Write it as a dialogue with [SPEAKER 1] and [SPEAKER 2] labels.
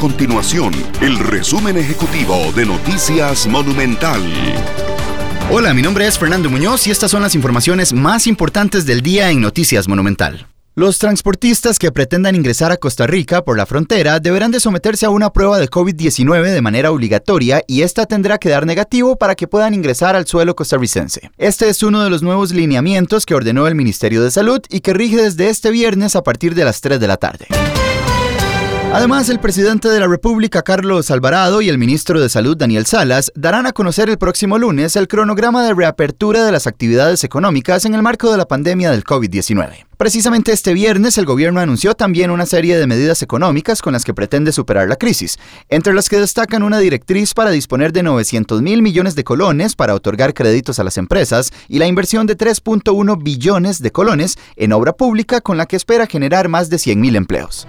[SPEAKER 1] continuación el resumen ejecutivo de Noticias Monumental.
[SPEAKER 2] Hola, mi nombre es Fernando Muñoz y estas son las informaciones más importantes del día en Noticias Monumental. Los transportistas que pretendan ingresar a Costa Rica por la frontera deberán de someterse a una prueba de COVID-19 de manera obligatoria y esta tendrá que dar negativo para que puedan ingresar al suelo costarricense. Este es uno de los nuevos lineamientos que ordenó el Ministerio de Salud y que rige desde este viernes a partir de las 3 de la tarde. Además, el presidente de la República, Carlos Alvarado, y el ministro de Salud, Daniel Salas, darán a conocer el próximo lunes el cronograma de reapertura de las actividades económicas en el marco de la pandemia del COVID-19. Precisamente este viernes, el gobierno anunció también una serie de medidas económicas con las que pretende superar la crisis, entre las que destacan una directriz para disponer de 900 mil millones de colones para otorgar créditos a las empresas y la inversión de 3.1 billones de colones en obra pública con la que espera generar más de 100 mil empleos.